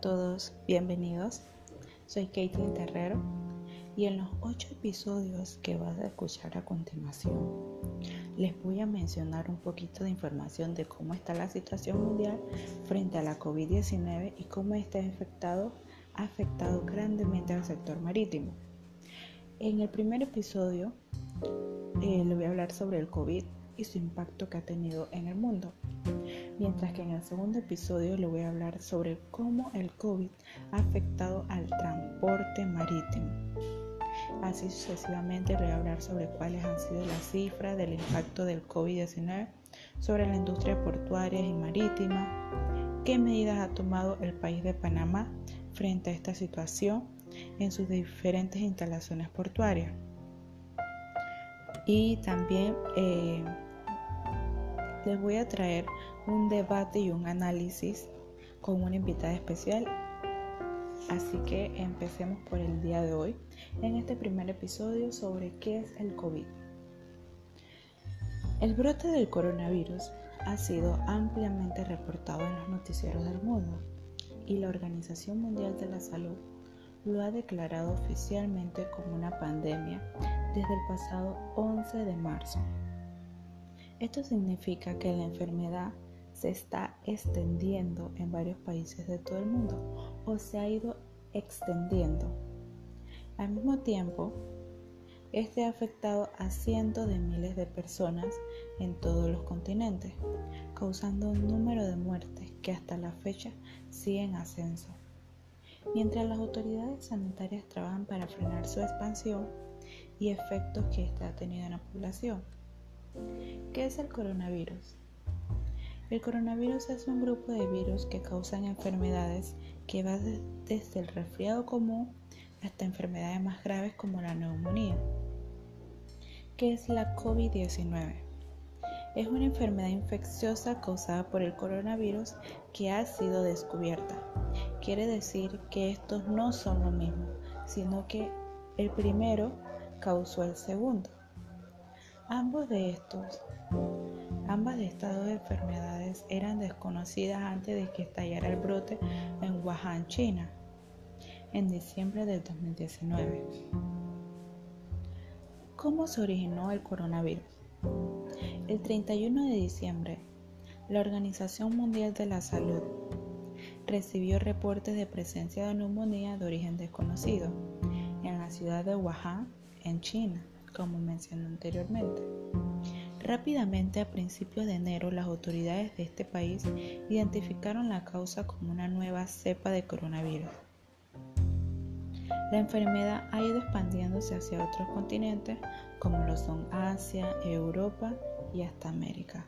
todos, bienvenidos. Soy Caitlin Terrero y en los ocho episodios que vas a escuchar a continuación les voy a mencionar un poquito de información de cómo está la situación mundial frente a la COVID-19 y cómo este afectado, afectado grandemente al sector marítimo. En el primer episodio eh, le voy a hablar sobre el COVID y su impacto que ha tenido en el mundo mientras que en el segundo episodio le voy a hablar sobre cómo el COVID ha afectado al transporte marítimo. Así sucesivamente le voy a hablar sobre cuáles han sido las cifras del impacto del COVID-19 sobre la industria portuaria y marítima, qué medidas ha tomado el país de Panamá frente a esta situación en sus diferentes instalaciones portuarias. Y también eh, les voy a traer un debate y un análisis con una invitada especial. Así que empecemos por el día de hoy en este primer episodio sobre qué es el COVID. El brote del coronavirus ha sido ampliamente reportado en los noticieros del mundo y la Organización Mundial de la Salud lo ha declarado oficialmente como una pandemia desde el pasado 11 de marzo. Esto significa que la enfermedad se está extendiendo en varios países de todo el mundo o se ha ido extendiendo. Al mismo tiempo, este ha afectado a cientos de miles de personas en todos los continentes, causando un número de muertes que hasta la fecha sigue en ascenso. Mientras las autoridades sanitarias trabajan para frenar su expansión y efectos que ésta ha tenido en la población. ¿Qué es el coronavirus? El coronavirus es un grupo de virus que causan enfermedades que va desde el resfriado común hasta enfermedades más graves como la neumonía. ¿Qué es la COVID-19? Es una enfermedad infecciosa causada por el coronavirus que ha sido descubierta. Quiere decir que estos no son lo mismo, sino que el primero causó el segundo. Ambos de estos, ambas de estas dos enfermedades eran desconocidas antes de que estallara el brote en Wuhan, China, en diciembre del 2019. ¿Cómo se originó el coronavirus? El 31 de diciembre, la Organización Mundial de la Salud recibió reportes de presencia de neumonía de origen desconocido en la ciudad de Wuhan, en China como mencioné anteriormente. Rápidamente, a principios de enero, las autoridades de este país identificaron la causa como una nueva cepa de coronavirus. La enfermedad ha ido expandiéndose hacia otros continentes como lo son Asia, Europa y hasta América.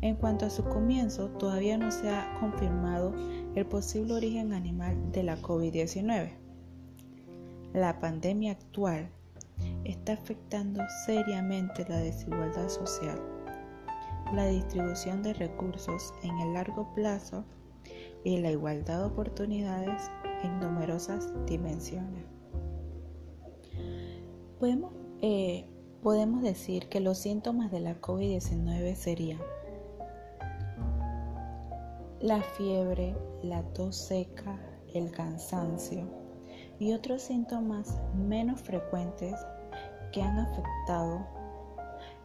En cuanto a su comienzo, todavía no se ha confirmado el posible origen animal de la COVID-19. La pandemia actual está afectando seriamente la desigualdad social, la distribución de recursos en el largo plazo y la igualdad de oportunidades en numerosas dimensiones. Podemos, eh, podemos decir que los síntomas de la COVID-19 serían la fiebre, la tos seca, el cansancio y otros síntomas menos frecuentes que han afectado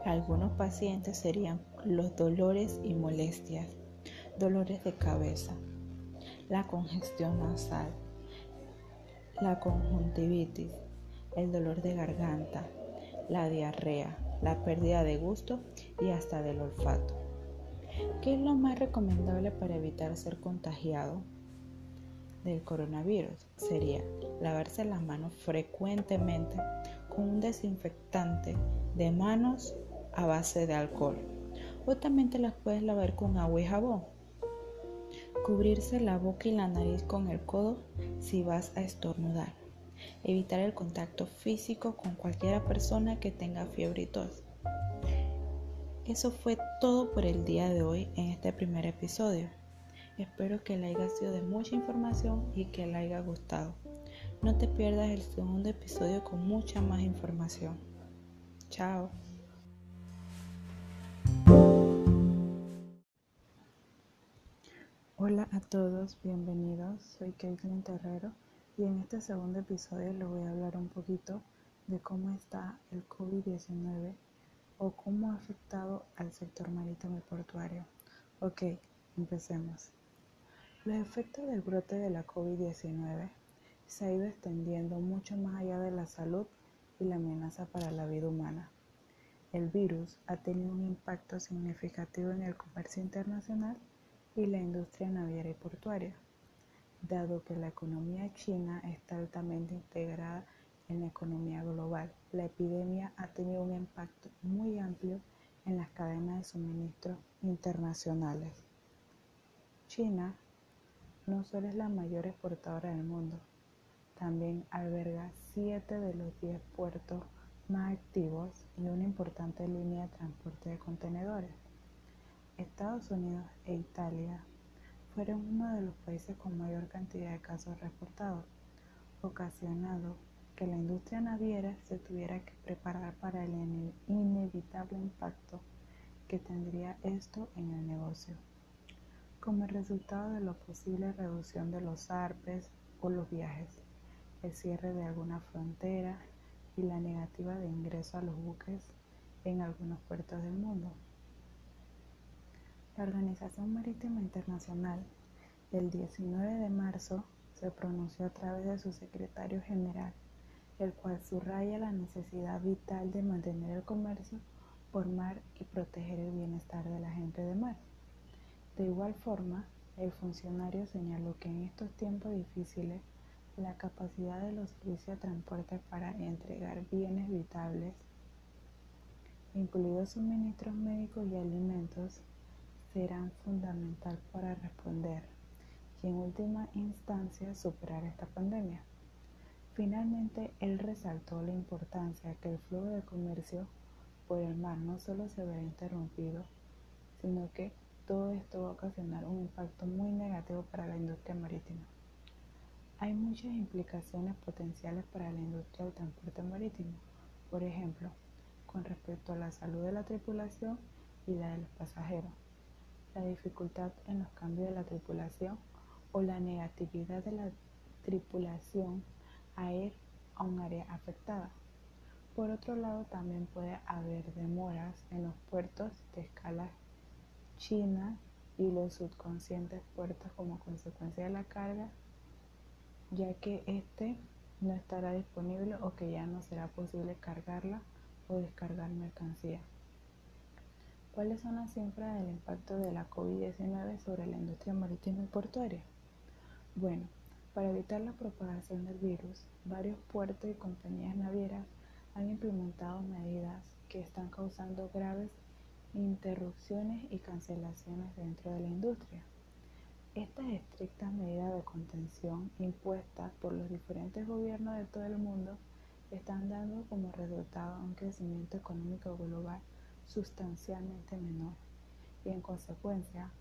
a algunos pacientes serían los dolores y molestias, dolores de cabeza, la congestión nasal, la conjuntivitis, el dolor de garganta, la diarrea, la pérdida de gusto y hasta del olfato. ¿Qué es lo más recomendable para evitar ser contagiado del coronavirus? Sería lavarse las manos frecuentemente un desinfectante de manos a base de alcohol. O también te las puedes lavar con agua y jabón. Cubrirse la boca y la nariz con el codo si vas a estornudar. Evitar el contacto físico con cualquier persona que tenga fiebre y tos. Eso fue todo por el día de hoy en este primer episodio. Espero que le haya sido de mucha información y que le haya gustado. No te pierdas el segundo episodio con mucha más información. Chao. Hola a todos, bienvenidos. Soy Caitlin Terrero y en este segundo episodio les voy a hablar un poquito de cómo está el COVID-19 o cómo ha afectado al sector marítimo y portuario. Ok, empecemos. Los efectos del brote de la COVID-19 se ha ido extendiendo mucho más allá de la salud y la amenaza para la vida humana. El virus ha tenido un impacto significativo en el comercio internacional y la industria naviera y portuaria, dado que la economía china está altamente integrada en la economía global. La epidemia ha tenido un impacto muy amplio en las cadenas de suministro internacionales. China no solo es la mayor exportadora del mundo, también alberga 7 de los 10 puertos más activos y una importante línea de transporte de contenedores. Estados Unidos e Italia fueron uno de los países con mayor cantidad de casos reportados, ocasionando que la industria naviera se tuviera que preparar para el inevitable impacto que tendría esto en el negocio, como resultado de la posible reducción de los ARPES o los viajes, el cierre de alguna frontera y la negativa de ingreso a los buques en algunos puertos del mundo. La Organización Marítima Internacional el 19 de marzo se pronunció a través de su secretario general, el cual subraya la necesidad vital de mantener el comercio por mar y proteger el bienestar de la gente de mar. De igual forma, el funcionario señaló que en estos tiempos difíciles la capacidad de los servicios de transporte para entregar bienes vitales, incluidos suministros médicos y alimentos, serán fundamental para responder y en última instancia superar esta pandemia. Finalmente, él resaltó la importancia que el flujo de comercio por el mar no solo se verá interrumpido, sino que todo esto va a ocasionar un impacto muy negativo para la industria marítima. Hay muchas implicaciones potenciales para la industria del transporte marítimo, por ejemplo, con respecto a la salud de la tripulación y la de los pasajeros la dificultad en los cambios de la tripulación o la negatividad de la tripulación a ir a un área afectada. Por otro lado, también puede haber demoras en los puertos de escala china y los subconscientes puertos como consecuencia de la carga, ya que este no estará disponible o que ya no será posible cargarla o descargar mercancía. ¿Cuáles son las cifras del impacto de la COVID-19 sobre la industria marítima y portuaria? Bueno, para evitar la propagación del virus, varios puertos y compañías navieras han implementado medidas que están causando graves interrupciones y cancelaciones dentro de la industria. Estas estrictas medidas de contención impuestas por los diferentes gobiernos de todo el mundo están dando como resultado un crecimiento económico global sustancialmente menor y en consecuencia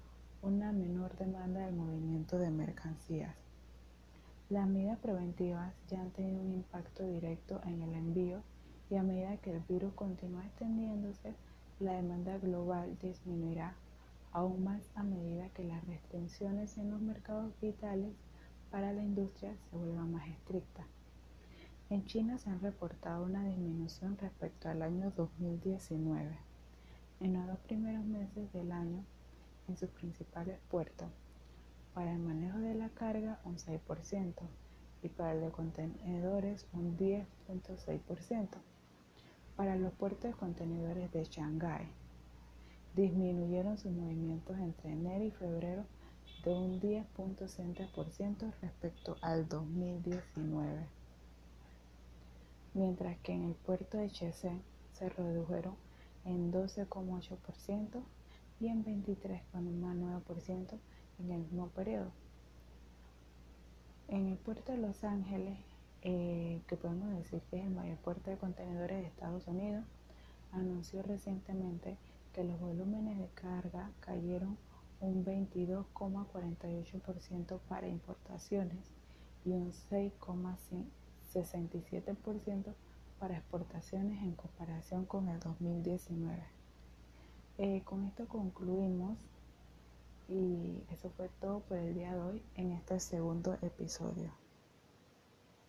una menor demanda del movimiento de mercancías. Las medidas preventivas ya han tenido un impacto directo en el envío y a medida que el virus continúa extendiéndose, la demanda global disminuirá aún más a medida que las restricciones en los mercados vitales para la industria se vuelvan más estrictas. En China se han reportado una disminución respecto al año 2019 en los dos primeros meses del año en sus principales puertos. Para el manejo de la carga un 6% y para el de contenedores un 10.6%. Para los puertos de contenedores de Shanghái disminuyeron sus movimientos entre enero y febrero de un 10.60% respecto al 2019. Mientras que en el puerto de Shenzhen se redujeron en 12,8% y en 23,9% en el mismo periodo. En el puerto de Los Ángeles, eh, que podemos decir que es el mayor puerto de contenedores de Estados Unidos, anunció recientemente que los volúmenes de carga cayeron un 22,48% para importaciones y un 6,67% para exportaciones en comparación con el 2019. Eh, con esto concluimos Y eso fue todo por el día de hoy en este segundo episodio.